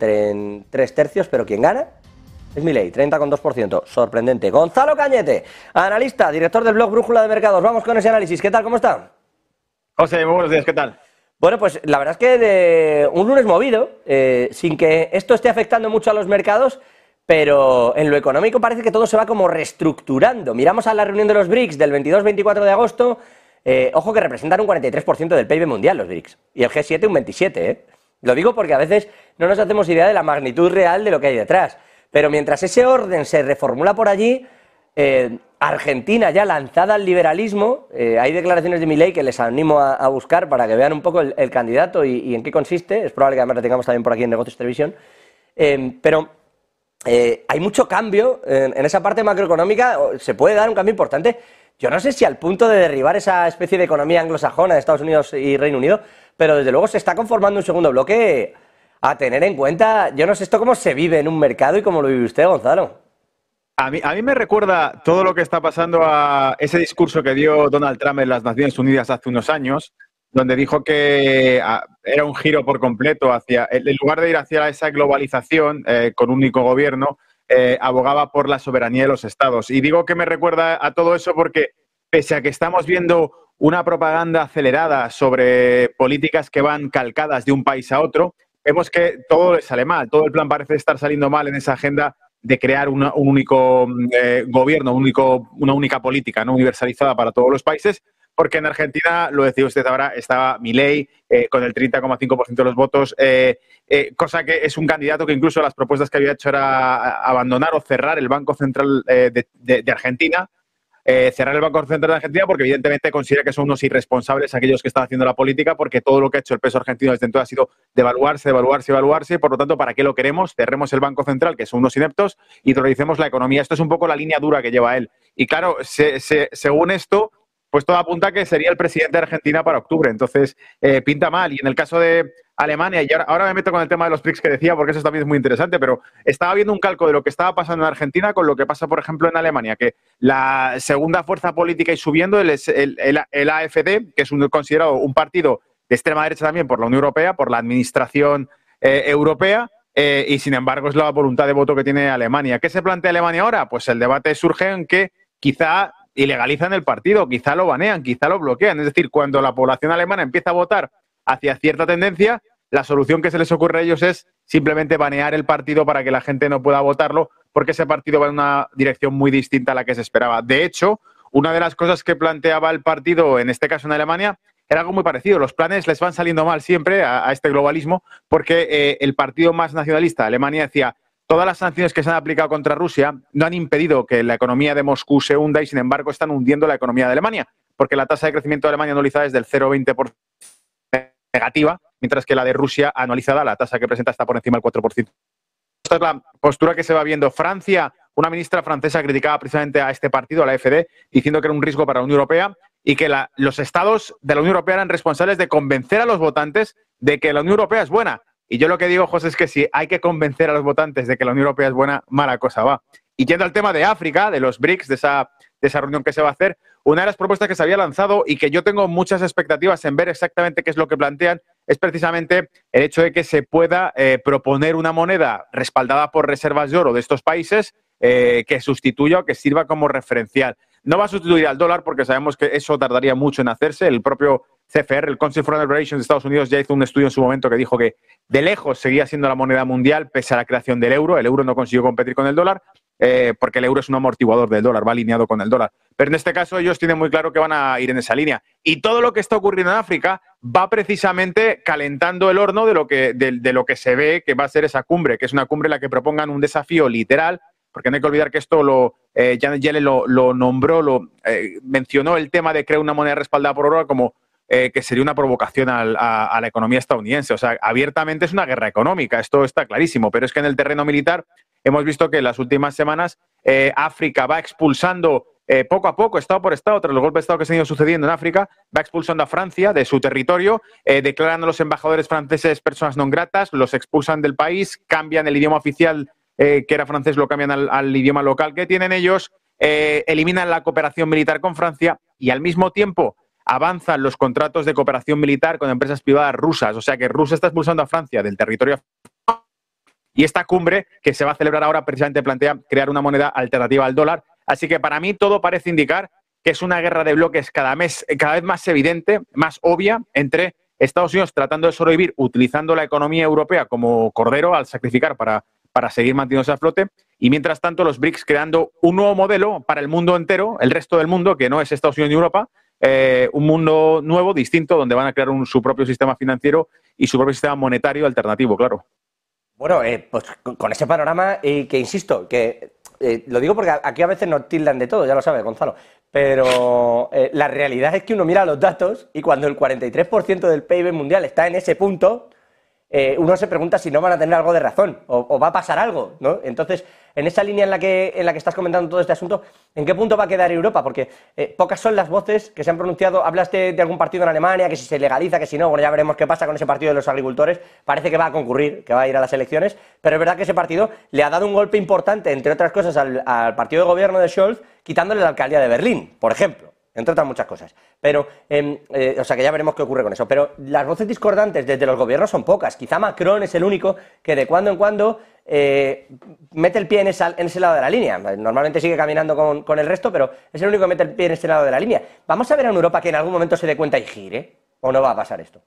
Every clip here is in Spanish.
en tres tercios, pero quien gana es Milei, 30,2%. Sorprendente. Gonzalo Cañete, analista, director del blog Brújula de Mercados. Vamos con ese análisis. ¿Qué tal? ¿Cómo está? José, muy buenos días. ¿Qué tal? Bueno, pues la verdad es que de un lunes movido, eh, sin que esto esté afectando mucho a los mercados, pero en lo económico parece que todo se va como reestructurando. Miramos a la reunión de los BRICS del 22-24 de agosto. Eh, ojo que representan un 43% del PIB mundial los BRICS. Y el G7 un 27%. ¿eh? Lo digo porque a veces no nos hacemos idea de la magnitud real de lo que hay detrás. Pero mientras ese orden se reformula por allí, eh, Argentina ya lanzada al liberalismo, eh, hay declaraciones de mi ley que les animo a, buscar para que vean un poco el, candidato y, en qué consiste. Es probable que además lo tengamos también por aquí en Negocios Televisión. Eh, pero hay mucho cambio en, en, esa parte macroeconómica, se puede dar un cambio importante. Yo no sé si al punto de derribar esa especie de economía anglosajona de Estados Unidos y Reino Unido, pero desde luego se está conformando un segundo bloque a tener en cuenta. Yo no sé esto cómo se vive en un mercado y cómo lo vive usted, Gonzalo. A mí, a mí me recuerda todo lo que está pasando a ese discurso que dio Donald Trump en las Naciones Unidas hace unos años, donde dijo que ah, era un giro por completo hacia, en lugar de ir hacia esa globalización eh, con un único gobierno, eh, abogaba por la soberanía de los estados. Y digo que me recuerda a todo eso porque, pese a que estamos viendo una propaganda acelerada sobre políticas que van calcadas de un país a otro, vemos que todo le sale mal, todo el plan parece estar saliendo mal en esa agenda de crear un único eh, gobierno, único, una única política no universalizada para todos los países, porque en Argentina, lo decía usted ahora, estaba Milei eh, con el 30,5% de los votos, eh, cosa que es un candidato que incluso las propuestas que había hecho era abandonar o cerrar el Banco Central de Argentina, eh, cerrar el Banco Central de Argentina porque evidentemente considera que son unos irresponsables aquellos que están haciendo la política porque todo lo que ha hecho el peso argentino desde entonces ha sido devaluarse, devaluarse, devaluarse. Por lo tanto, ¿para qué lo queremos? Cerremos el Banco Central, que son unos ineptos, y realicemos la economía. Esto es un poco la línea dura que lleva él. Y claro, según esto, pues todo apunta a que sería el presidente de Argentina para octubre. Entonces, eh, pinta mal. Y en el caso de Alemania, y ahora, me meto con el tema de los BRICS que decía, porque eso también es muy interesante, pero estaba viendo un calco de lo que estaba pasando en Argentina con lo que pasa, por ejemplo, en Alemania, que la segunda fuerza política y subiendo el, el, AFD, que es considerado un partido de extrema derecha también por la Unión Europea, por la administración eh, europea, eh, y sin embargo es la voluntad de voto que tiene Alemania. ¿Qué se plantea Alemania ahora? Pues el debate surge en que quizá ilegalizan el partido, quizá lo banean, quizá lo bloquean. Es decir, cuando la población alemana empieza a votar hacia cierta tendencia, la solución que se les ocurre a ellos es simplemente banear el partido para que la gente no pueda votarlo, porque ese partido va en una dirección muy distinta a la que se esperaba. De hecho, una de las cosas que planteaba el partido, en este caso en Alemania, era algo muy parecido. Los planes les van saliendo mal siempre a, este globalismo, porque eh, el partido más nacionalista, Alemania, decía, Todas las sanciones que se han aplicado contra Rusia no han impedido que la economía de Moscú se hunda y, sin embargo, están hundiendo la economía de Alemania, porque la tasa de crecimiento de Alemania anualizada es del 0,20% negativa, mientras que la de Rusia anualizada, la tasa que presenta está por encima del 4%. Esta es la postura que se va viendo. Francia, una ministra francesa criticaba precisamente a este partido, a la FD, diciendo que era un riesgo para la Unión Europea y que los estados de la Unión Europea eran responsables de convencer a los votantes de que la Unión Europea es buena. Y yo lo que digo, José, es que si hay que convencer a los votantes de que la Unión Europea es buena, mala cosa va. Y yendo al tema de África, de los BRICS, de esa, de esa reunión que se va a hacer, una de las propuestas que se había lanzado y que yo tengo muchas expectativas en ver exactamente qué es lo que plantean es precisamente el hecho de que se pueda eh, proponer una moneda respaldada por reservas de oro de estos países eh, que sustituya o que sirva como referencial. No va a sustituir al dólar porque sabemos que eso tardaría mucho en hacerse. El propio CFR, el Council Foreign Relations de Estados Unidos, ya hizo un estudio en su momento que dijo que de lejos seguía siendo la moneda mundial pese a la creación del euro. El euro no consiguió competir con el dólar eh, porque el euro es un amortiguador del dólar, va alineado con el dólar. Pero en este caso ellos tienen muy claro que van a ir en esa línea. Y todo lo que está ocurriendo en África va precisamente calentando el horno de lo que, de, lo que se ve que va a ser esa cumbre, que es una cumbre en la que propongan un desafío literal porque no hay que olvidar que esto lo, eh, Janet Yellen lo, nombró, lo eh, mencionó el tema de crear una moneda respaldada por oro como eh, que sería una provocación a, la economía estadounidense. O sea, abiertamente es una guerra económica, esto está clarísimo, pero es que en el terreno militar hemos visto que en las últimas semanas eh, África va expulsando eh, poco a poco, estado por estado, tras los golpes de Estado que se han ido sucediendo en África, va expulsando a Francia de su territorio, declarando a los embajadores franceses personas no gratas, los expulsan del país, cambian el idioma oficial que era francés, lo cambian al idioma local que tienen ellos, eliminan la cooperación militar con Francia y al mismo tiempo avanzan los contratos de cooperación militar con empresas privadas rusas. O sea que Rusia está expulsando a Francia del territorio Y esta cumbre que se va a celebrar ahora precisamente plantea crear una moneda alternativa al dólar. Así que para mí todo parece indicar que es una guerra de bloques cada, mes, cada vez más evidente, más obvia entre Estados Unidos tratando de sobrevivir utilizando la economía europea como cordero al sacrificar para, para seguir manteniéndose a flote y mientras tanto los BRICS creando un nuevo modelo para el mundo entero, el resto del mundo, que no es Estados Unidos ni Europa, eh, un mundo nuevo, distinto, donde van a crear su propio sistema financiero y su propio sistema monetario alternativo, claro. Bueno, eh, pues con ese panorama, y que insisto, que eh, lo digo porque aquí a veces nos tildan de todo, ya lo sabes, Gonzalo, pero la realidad es que uno mira los datos y cuando el 43% del PIB mundial está en ese punto, uno se pregunta si no van a tener algo de razón o, o va a pasar algo, ¿no? Entonces, en esa línea en la que, en la que estás comentando todo este asunto, ¿en qué punto va a quedar Europa? Porque eh, pocas son las voces que se han pronunciado. Hablaste de algún partido en Alemania, que si se legaliza, que si no, bueno, ya veremos qué pasa con ese partido de los agricultores. Parece que va a concurrir, que va a ir a las elecciones, pero es verdad que ese partido le ha dado un golpe importante, entre otras cosas, al, al partido de gobierno de Scholz, quitándole la alcaldía de Berlín, por ejemplo entre otras muchas cosas. Pero, em, eh, o sea, que ya veremos qué ocurre con eso. Pero las voces discordantes desde los gobiernos son pocas. Quizá Macron es el único que de cuando en cuando eh, mete el pie en, ese lado de la línea. Normalmente sigue caminando con, el resto, pero es el único que mete el pie en ese lado de la línea. ¿Vamos a ver en Europa que en algún momento se dé cuenta y gire? ¿O no va a pasar esto?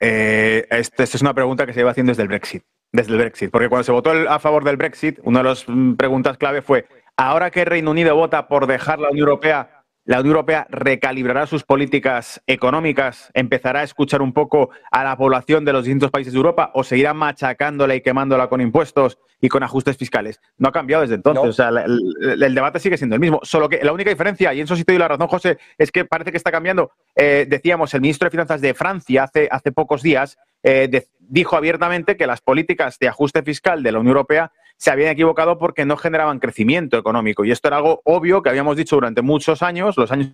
Eh, esta es una pregunta que se lleva haciendo desde el Brexit. Desde el Brexit. Porque cuando se votó a favor del Brexit, una de las mm, preguntas clave fue: ahora que Reino Unido vota por dejar la Unión Europea, la Unión Europea recalibrará sus políticas económicas, empezará a escuchar un poco a la población de los distintos países de Europa o seguirá machacándola y quemándola con impuestos y con ajustes fiscales. No ha cambiado desde entonces. O sea, el, debate sigue siendo el mismo. Solo que la única diferencia, y en eso sí te doy la razón, José, es que parece que está cambiando. Eh, decíamos, el ministro de Finanzas de Francia hace, hace pocos días eh, dijo abiertamente que las políticas de ajuste fiscal de la Unión Europea se habían equivocado porque no generaban crecimiento económico. Y esto era algo obvio que habíamos dicho durante muchos años, los años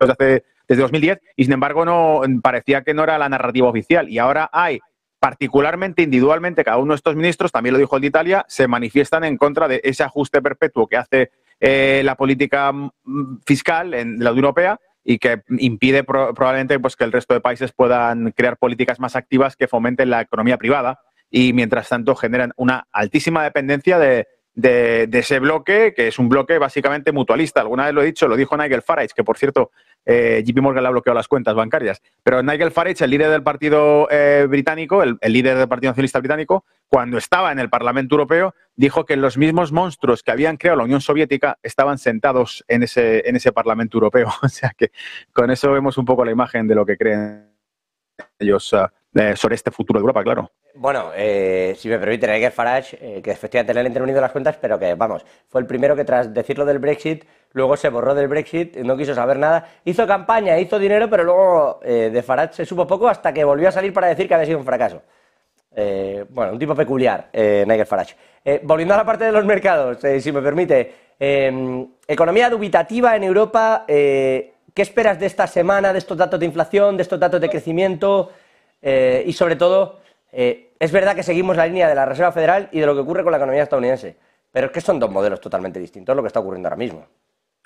desde, desde 2010, y sin embargo no parecía que no era la narrativa oficial. Y ahora hay, particularmente individualmente, cada uno de estos ministros, también lo dijo el de Italia, se manifiestan en contra de ese ajuste perpetuo que hace eh, la política mm, fiscal en la Unión Europea y que impide probablemente pues, que el resto de países puedan crear políticas más activas que fomenten la economía privada y mientras tanto generan una altísima dependencia de, ese bloque, que es un bloque básicamente mutualista. Alguna vez lo he dicho, lo dijo Nigel Farage, que por cierto, eh, JP Morgan le ha bloqueado las cuentas bancarias. Pero Nigel Farage, el líder del partido eh, británico, el, líder del Partido Nacionalista Británico, cuando estaba en el Parlamento Europeo, dijo que los mismos monstruos que habían creado la Unión Soviética estaban sentados en ese, en ese Parlamento Europeo. O sea que con eso vemos un poco la imagen de lo que creen ellos uh, sobre este futuro de Europa, claro. Bueno, eh, si me permite, Nigel Farage, eh, que efectivamente le han intervenido las cuentas, pero que, vamos, fue el primero que tras decirlo del Brexit, luego se borró del Brexit, no quiso saber nada, hizo campaña, hizo dinero, pero luego eh, de Farage se supo poco hasta que volvió a salir para decir que había sido un fracaso. bueno, un tipo peculiar, Nigel Farage. volviendo a la parte de los mercados, si me permite, economía dubitativa en Europa, ¿qué esperas de esta semana, de estos datos de inflación, de estos datos de crecimiento y sobre todo eh, es verdad que seguimos la línea de la Reserva Federal y de lo que ocurre con la economía estadounidense, pero es que son dos modelos totalmente distintos lo que está ocurriendo ahora mismo.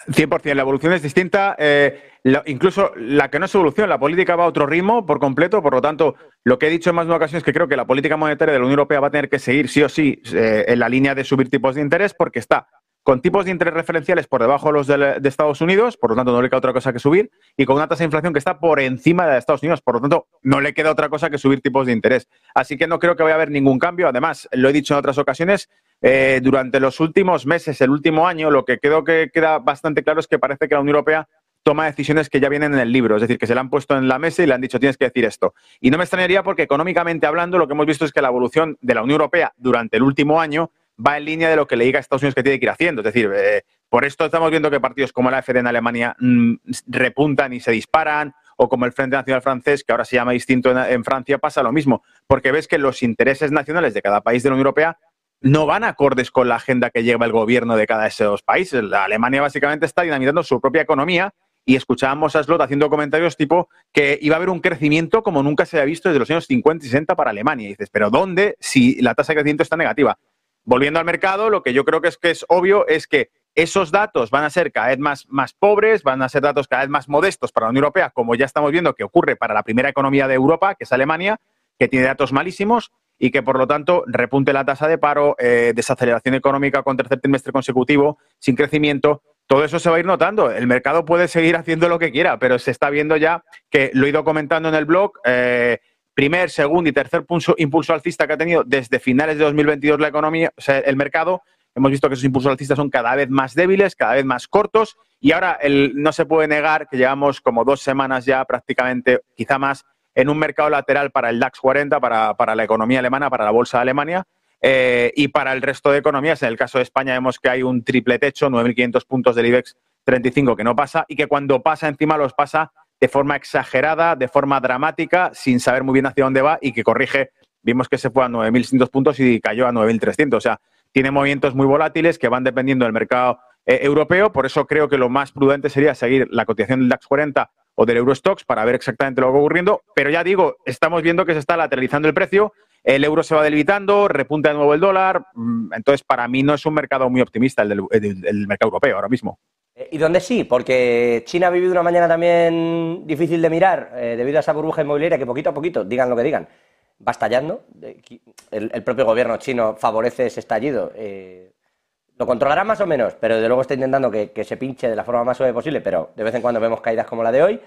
100%, la evolución es distinta. Eh, incluso la que no es evolución, la política va a otro ritmo por completo. Por lo tanto, lo que he dicho en más de una ocasión es que creo que la política monetaria de la Unión Europea va a tener que seguir sí o sí eh, en la línea de subir tipos de interés porque está con tipos de interés referenciales por debajo de los de, Estados Unidos, por lo tanto no le queda otra cosa que subir, y con una tasa de inflación que está por encima de Estados Unidos, por lo tanto no le queda otra cosa que subir tipos de interés. Así que no creo que vaya a haber ningún cambio. Además, lo he dicho en otras ocasiones, eh, durante los últimos meses, el último año, lo que creo que queda bastante claro es que parece que la Unión Europea toma decisiones que ya vienen en el libro, es decir, que se le han puesto en la mesa y le han dicho tienes que decir esto. Y no me extrañaría porque económicamente hablando lo que hemos visto es que la evolución de la Unión Europea durante el último año va en línea de lo que le diga a Estados Unidos que tiene que ir haciendo. Es decir, eh, por esto estamos viendo que partidos como la AfD en Alemania mm, repuntan y se disparan, o como el Frente Nacional Francés, que ahora se llama distinto en, Francia, pasa lo mismo, porque ves que los intereses nacionales de cada país de la Unión Europea no van acordes con la agenda que lleva el gobierno de cada de esos países. La Alemania básicamente está dinamitando su propia economía y escuchábamos a Slot haciendo comentarios tipo que iba a haber un crecimiento como nunca se había visto desde los años 50 y 60 para Alemania. Y dices, ¿pero dónde si la tasa de crecimiento está negativa? Volviendo al mercado, lo que yo creo que es, que es obvio es que esos datos van a ser cada vez más, más pobres, van a ser datos cada vez más modestos para la Unión Europea, como ya estamos viendo que ocurre para la primera economía de Europa, que es Alemania, que tiene datos malísimos, y que por lo tanto repunte la tasa de paro, eh, desaceleración económica con tercer trimestre consecutivo, sin crecimiento, todo eso se va a ir notando. El mercado puede seguir haciendo lo que quiera, pero se está viendo ya que lo he ido comentando en el blog. Eh, primer, segundo y tercer impulso alcista que ha tenido desde finales de 2022 la economía, o sea, el mercado. Hemos visto que esos impulsos alcistas son cada vez más débiles, cada vez más cortos y ahora el, no se puede negar que llevamos como dos semanas ya prácticamente, quizá más, en un mercado lateral para el DAX 40, para, para la economía alemana, para la bolsa de Alemania, eh, y para el resto de economías, en el caso de España, vemos que hay un triple techo, 9.500 puntos del IBEX 35 que no pasa y que cuando pasa encima los pasa de forma exagerada, de forma dramática, sin saber muy bien hacia dónde va y que corrige. Vimos que se fue a 9.600 puntos y cayó a 9.300. O sea, tiene movimientos muy volátiles que van dependiendo del mercado eh, europeo. Por eso creo que lo más prudente sería seguir la cotización del DAX 40 o del Eurostox para ver exactamente lo que va ocurriendo. Pero ya digo, estamos viendo que se está lateralizando el precio el euro se va debilitando, repunta de nuevo el dólar. Mm, entonces, para mí no es un mercado muy optimista el mercado europeo ahora mismo. Eh, ¿Y dónde sí? Porque China ha vivido una mañana también difícil de mirar eh, debido a esa burbuja inmobiliaria que poquito a poquito, digan lo que digan, va estallando. El, propio gobierno chino favorece ese estallido. Eh, lo controlará más o menos, pero desde luego está intentando que, se pinche de la forma más suave posible, pero de vez en cuando vemos caídas como la de hoy.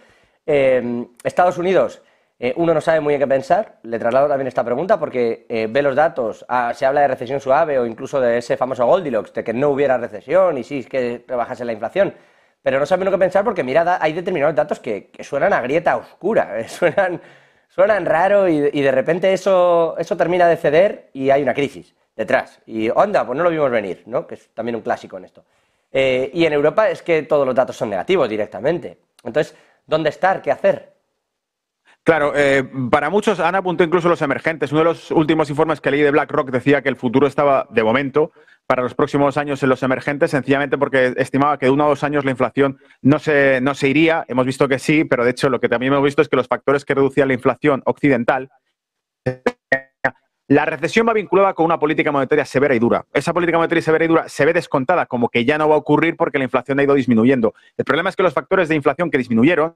Estados Unidos eh, uno no sabe muy bien qué pensar. Le traslado también esta pregunta porque eh, ve los datos, ah, se habla de recesión suave o incluso de ese famoso Goldilocks, de que no hubiera recesión y sí que rebajase la inflación. Pero no sabe uno qué pensar porque, mira, hay determinados datos que, suenan a grieta oscura, eh, suenan, suenan raro y, de repente eso, eso termina de ceder y hay una crisis detrás. Y onda, pues no lo vimos venir, ¿no? que es también un clásico en esto. y en Europa es que todos los datos son negativos directamente. Entonces, ¿dónde estar? ¿Qué hacer? Claro, eh, para muchos han apuntado incluso los emergentes. Uno de los últimos informes que leí de BlackRock decía que el futuro estaba, de momento, para los próximos años en los emergentes, sencillamente porque estimaba que de uno a dos años la inflación no se, no se iría. Hemos visto que sí, pero de hecho lo que también hemos visto es que los factores que reducían la inflación occidental, la recesión va vinculada con una política monetaria severa y dura. Esa política monetaria severa y dura se ve descontada como que ya no va a ocurrir porque la inflación ha ido disminuyendo. El problema es que los factores de inflación que disminuyeron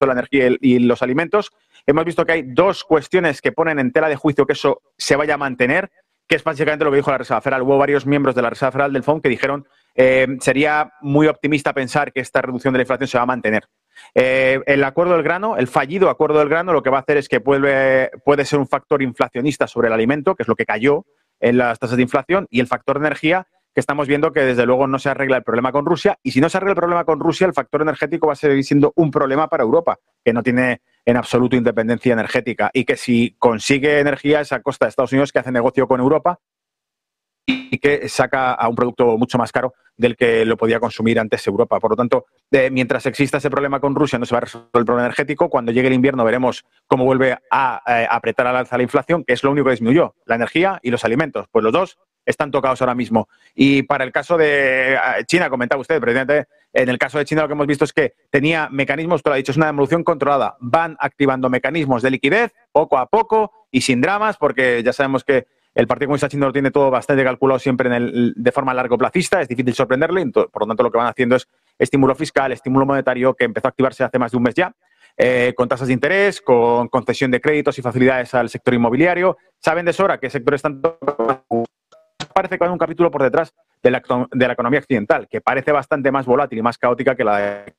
la energía y los alimentos. Hemos visto que hay dos cuestiones que ponen en tela de juicio que eso se vaya a mantener, que es básicamente lo que dijo la Reserva Federal. Hubo varios miembros de la Reserva Federal del FOM que dijeron eh, sería muy optimista pensar que esta reducción de la inflación se va a mantener. Eh, el acuerdo del grano, el fallido acuerdo del grano, lo que va a hacer es que vuelve, puede ser un factor inflacionista sobre el alimento, que es lo que cayó en las tasas de inflación, y el factor de energía, que estamos viendo que desde luego no se arregla el problema con Rusia. Y si no se arregla el problema con Rusia, el factor energético va a seguir siendo un problema para Europa, que no tiene en absoluto independencia energética y que si consigue energía es a costa de Estados Unidos que hace negocio con Europa y que saca a un producto mucho más caro del que lo podía consumir antes Europa. Por lo tanto, mientras exista ese problema con Rusia, no se va a resolver el problema energético. Cuando llegue el invierno veremos cómo vuelve a eh, apretar al alza la inflación, que es lo único que disminuyó, la energía y los alimentos. Pues los dos están tocados ahora mismo. Y para el caso de eh, China, comentaba usted, presidente, en el caso de China lo que hemos visto es que tenía mecanismos, tú lo has dicho, es una evolución controlada. Van activando mecanismos de liquidez poco a poco y sin dramas, porque ya sabemos que el Partido Comunista Chino lo tiene todo bastante calculado siempre en el, de forma largo plazista, es difícil sorprenderle, por lo tanto lo que van haciendo es estímulo fiscal, estímulo monetario que empezó a activarse hace más de un mes ya. Eh, con tasas de interés, con concesión de créditos y facilidades al sector inmobiliario. Saben de sobra qué sectores están parece que hay un capítulo por detrás de la, economía occidental, que parece bastante más volátil y más caótica que la de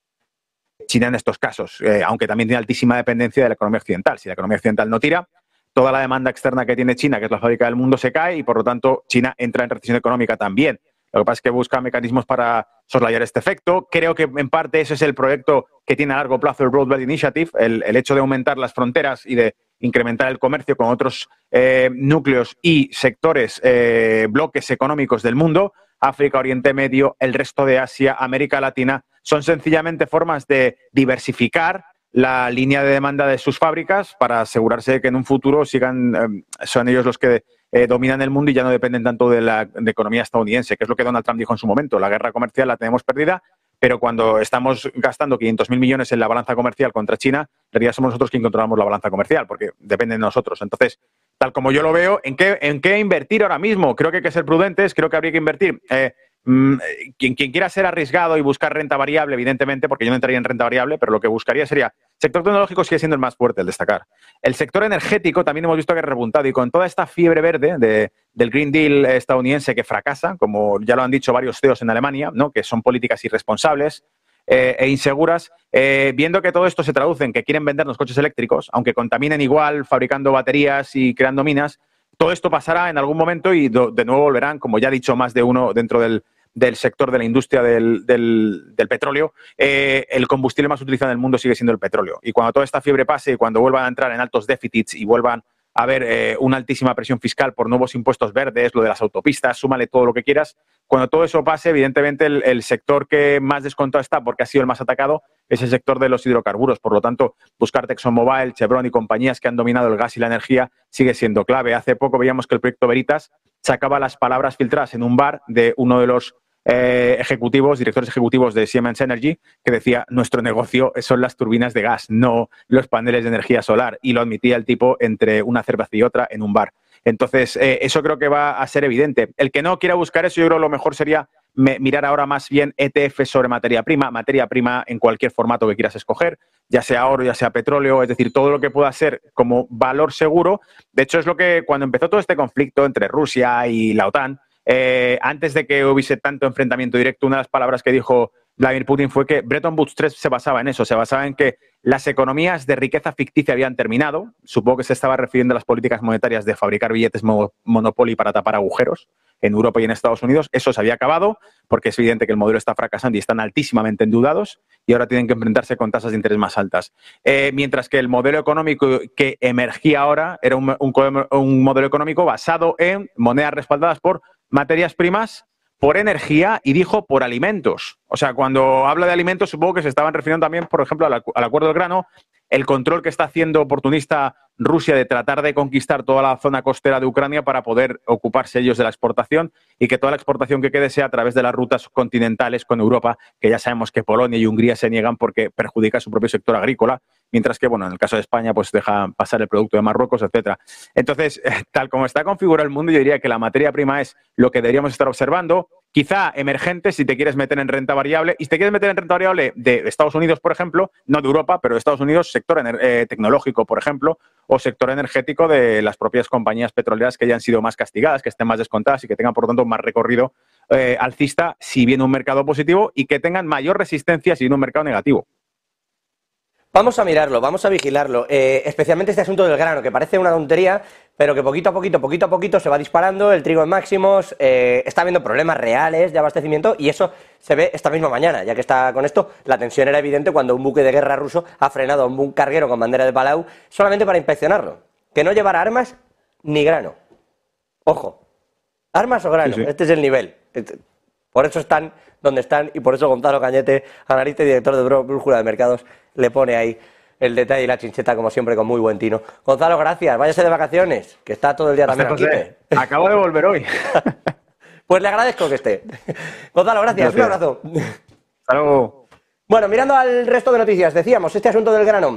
China en estos casos, eh, aunque también tiene altísima dependencia de la economía occidental. Si la economía occidental no tira, toda la demanda externa que tiene China, que es la fábrica del mundo, se cae y por lo tanto China entra en recesión económica también. Lo que pasa es que busca mecanismos para soslayar este efecto. Creo que en parte ese es el proyecto que tiene a largo plazo el Road Belt Initiative, el hecho de aumentar las fronteras y de incrementar el comercio con otros eh, núcleos y sectores, eh, bloques económicos del mundo, África, Oriente Medio, el resto de Asia, América Latina, son sencillamente formas de diversificar la línea de demanda de sus fábricas para asegurarse de que en un futuro sigan, eh, son ellos los que dominan el mundo y ya no dependen tanto de la economía estadounidense, que es lo que Donald Trump dijo en su momento. La guerra comercial la tenemos perdida, pero cuando estamos gastando 500.000 millones en la balanza comercial contra China, en realidad somos nosotros quien controlamos la balanza comercial, porque depende de nosotros. Entonces, tal como yo lo veo, ¿en qué, invertir ahora mismo? Creo que hay que ser prudentes, creo que habría que invertir. Eh, mm, quien, quien, quiera ser arriesgado y buscar renta variable, evidentemente, porque yo no entraría en renta variable, pero lo que buscaría sería sector tecnológico sigue siendo el más fuerte, el destacar. El sector energético también hemos visto que ha repuntado y con toda esta fiebre verde del Green Deal estadounidense que fracasa, como ya lo han dicho varios CEOs en Alemania, ¿no? que son políticas irresponsables, eh, e inseguras, eh, viendo que todo esto se traduce en que quieren vender los coches eléctricos, aunque contaminen igual fabricando baterías y creando minas, todo esto pasará en algún momento y de nuevo volverán, como ya ha dicho más de uno dentro del, del sector de la industria del, del, petróleo, eh, el combustible más utilizado en el mundo sigue siendo el petróleo. Y cuando toda esta fiebre pase y cuando vuelvan a entrar en altos déficits y vuelvan a haber eh, una altísima presión fiscal por nuevos impuestos verdes, lo de las autopistas, súmale todo lo que quieras. Cuando todo eso pase, evidentemente el, sector que más descontado está, porque ha sido el más atacado, es el sector de los hidrocarburos. Por lo tanto, buscar ExxonMobil, Chevron y compañías que han dominado el gas y la energía sigue siendo clave. Hace poco veíamos que el proyecto Veritas sacaba las palabras filtradas en un bar de uno de los eh, ejecutivos, directores ejecutivos de Siemens Energy, que decía, nuestro negocio son las turbinas de gas, no los paneles de energía solar. Y lo admitía el tipo entre una cerveza y otra en un bar. Entonces, eh, eso creo que va a ser evidente. El que no quiera buscar eso, yo creo que lo mejor sería mirar ahora más bien ETF sobre materia prima, materia prima en cualquier formato que quieras escoger, ya sea oro, ya sea petróleo, es decir, todo lo que pueda ser como valor seguro. De hecho, es lo que cuando empezó todo este conflicto entre Rusia y la OTAN, eh, antes de que hubiese tanto enfrentamiento directo, una de las palabras que dijo Vladimir Putin fue que Bretton Woods 3 se basaba en eso, se basaba en que las economías de riqueza ficticia habían terminado. Supongo que se estaba refiriendo a las políticas monetarias de fabricar billetes Monopoly para tapar agujeros en Europa y en Estados Unidos. Eso se había acabado porque es evidente que el modelo está fracasando y están altísimamente endeudados y ahora tienen que enfrentarse con tasas de interés más altas. Eh, mientras que el modelo económico que emergía ahora era un modelo económico basado en monedas respaldadas por materias primas, por energía y dijo por alimentos. O sea, cuando habla de alimentos, supongo que se estaban refiriendo también, por ejemplo, al, acuerdo del grano, el control que está haciendo oportunista Rusia de tratar de conquistar toda la zona costera de Ucrania para poder ocuparse ellos de la exportación y que toda la exportación que quede sea a través de las rutas continentales con Europa, que ya sabemos que Polonia y Hungría se niegan porque perjudica su propio sector agrícola, mientras que, bueno, en el caso de España, pues deja pasar el producto de Marruecos, etcétera. Entonces, tal como está configurado el mundo, yo diría que la materia prima es lo que deberíamos estar observando quizá emergente si te quieres meter en renta variable. Y si te quieres meter en renta variable de Estados Unidos, por ejemplo, no de Europa, pero de Estados Unidos, sector eh, tecnológico, por ejemplo, o sector energético de las propias compañías petroleras que hayan sido más castigadas, que estén más descontadas y que tengan, por tanto, más recorrido eh, alcista si viene un mercado positivo y que tengan mayor resistencia si viene un mercado negativo. Vamos a mirarlo, vamos a vigilarlo, eh, especialmente este asunto del grano, que parece una tontería, pero que poquito a poquito, poquito a poquito se va disparando, el trigo en máximos, eh, está habiendo problemas reales de abastecimiento y eso se ve esta misma mañana, ya que está con esto, la tensión era evidente cuando un buque de guerra ruso ha frenado a un carguero con bandera de Palau solamente para inspeccionarlo, que no llevara armas ni grano. Ojo, armas o grano, este es el nivel. Este, por eso están donde están y por eso Gonzalo Cañete, analista y director de Brújula de Mercados, le pone ahí el detalle y la chincheta, como siempre, con muy buen tino. Gonzalo, gracias. Váyase de vacaciones, que está todo el día también aquí. Acabo de volver hoy. pues le agradezco que esté. Gonzalo, gracias. Un abrazo. Hasta luego. Bueno, mirando al resto de noticias, decíamos, este asunto del grano